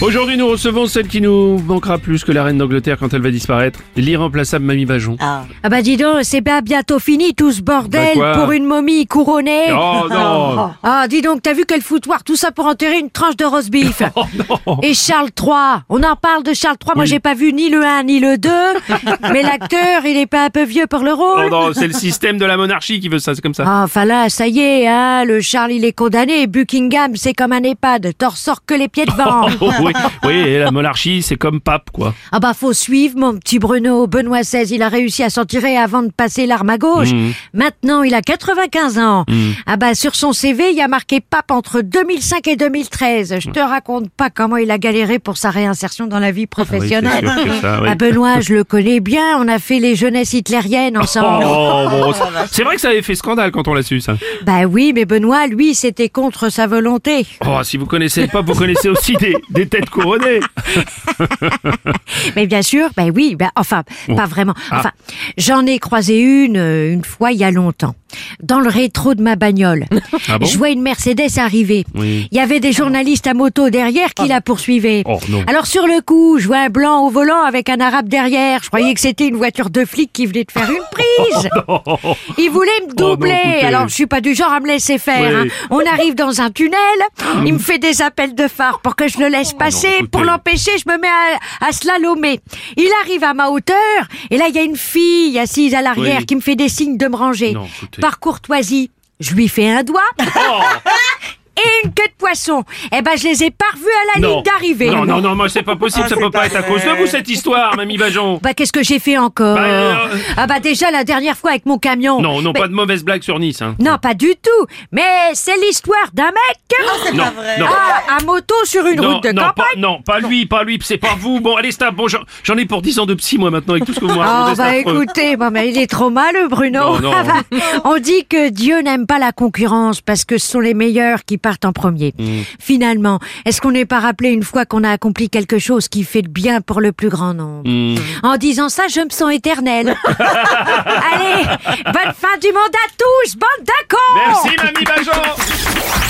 Aujourd'hui, nous recevons celle qui nous manquera plus que la reine d'Angleterre quand elle va disparaître, l'irremplaçable Mamie Vajon. Ah bah dis donc, c'est bien bientôt fini tout ce bordel Bah pour une momie couronnée. Oh non Ah dis donc, t'as vu quel foutoir, tout ça pour enterrer une tranche de roast beef. Oh non Et Charles III, on en parle de Charles III, moi j'ai pas vu ni le 1 ni le 2, mais l'acteur, il est pas un peu vieux pour le rôle Oh non, c'est le système de la monarchie qui veut ça, c'est comme ça. Ah, enfin là, ça y est, hein, le Charles il est condamné, Buckingham c'est comme un EHPAD, t'en ressors que les pieds devant. Oui, oui, et la monarchie, c'est comme pape, quoi. Ah bah faut suivre mon petit Bruno. Benoît XVI, il a réussi à s'en tirer avant de passer l'arme à gauche. Mhm. Maintenant, il a 95 ans. Ah bah sur son CV, il y a marqué pape entre 2005 et 2013. Je te raconte pas comment il a galéré pour sa réinsertion dans la vie professionnelle. Ah oui, ça. Ah Benoît, je le connais bien. On a fait les jeunesses hitlériennes ensemble. Oh, bon, c'est- c'est vrai que ça avait fait scandale quand on l'a su, ça. Bah oui, mais Benoît, lui, c'était contre sa volonté. Oh, si vous connaissez le pape, vous connaissez aussi des, des têtes couronnées. Mais bien sûr, ben oui, ben enfin, pas vraiment. Ah. Enfin, j'en ai croisé une, euh, une fois il y a longtemps. Dans le rétro de ma bagnole. Ah bon Je vois une Mercedes arriver. Oui. Il y avait des journalistes à moto derrière qui la poursuivaient. Oh. Alors sur le coup, je vois un blanc au volant avec un arabe derrière. Je croyais que c'était une voiture de flic qui venait de faire une prise. Il voulait me Oh non, doubler. Alors je suis pas du genre à me laisser faire. Oui. hein. On arrive dans un tunnel. Il me fait des appels de phare pour que je le laisse passer. écoutez. pour l'empêcher, je me mets à, à slalomer. Il arrive à ma hauteur et là il y a une fille assise à l'arrière Oui. qui me fait des signes de me ranger. Non. Par courtoisie, je lui fais un doigt. Oh, Et une queue de poisson. Eh ben, je les ai pas revus à la non. ligne d'arrivée. Non, non, non, moi, c'est pas possible, ça peut pas être à cause de vous, cette histoire, Mamie Vajon. Bah, qu'est-ce que j'ai fait encore Bah, euh, Ah bah déjà la dernière fois avec mon camion. Non, non, Mais- pas de mauvaise blague sur Nice, hein. Non, pas du tout. Mais c'est l'histoire d'un mec Non, non. ah, à moto sur une Non, route de non, campagne. pas, non, pas lui, pas lui, c'est pas vous. Bon, allez, stop. Bon, j'en j'en ai pour 10 ans de psy, moi, maintenant, avec tout ce que vous me Ah racontez. bah c'est affreux. écoutez, bon, mais il est trop maleux Bruno. Non, non. Ah bah, On dit que Dieu n'aime pas la concurrence parce que ce sont les meilleurs qui partent en premier. Mm. Finalement, est-ce qu'on n'est pas rappelé une fois qu'on a accompli quelque chose qui fait le bien pour le plus grand nombre? Hmm. En disant ça, je me sens éternelle. Allez, bonne fin du monde à tous, bande d'accord Merci, Mamie Vajon.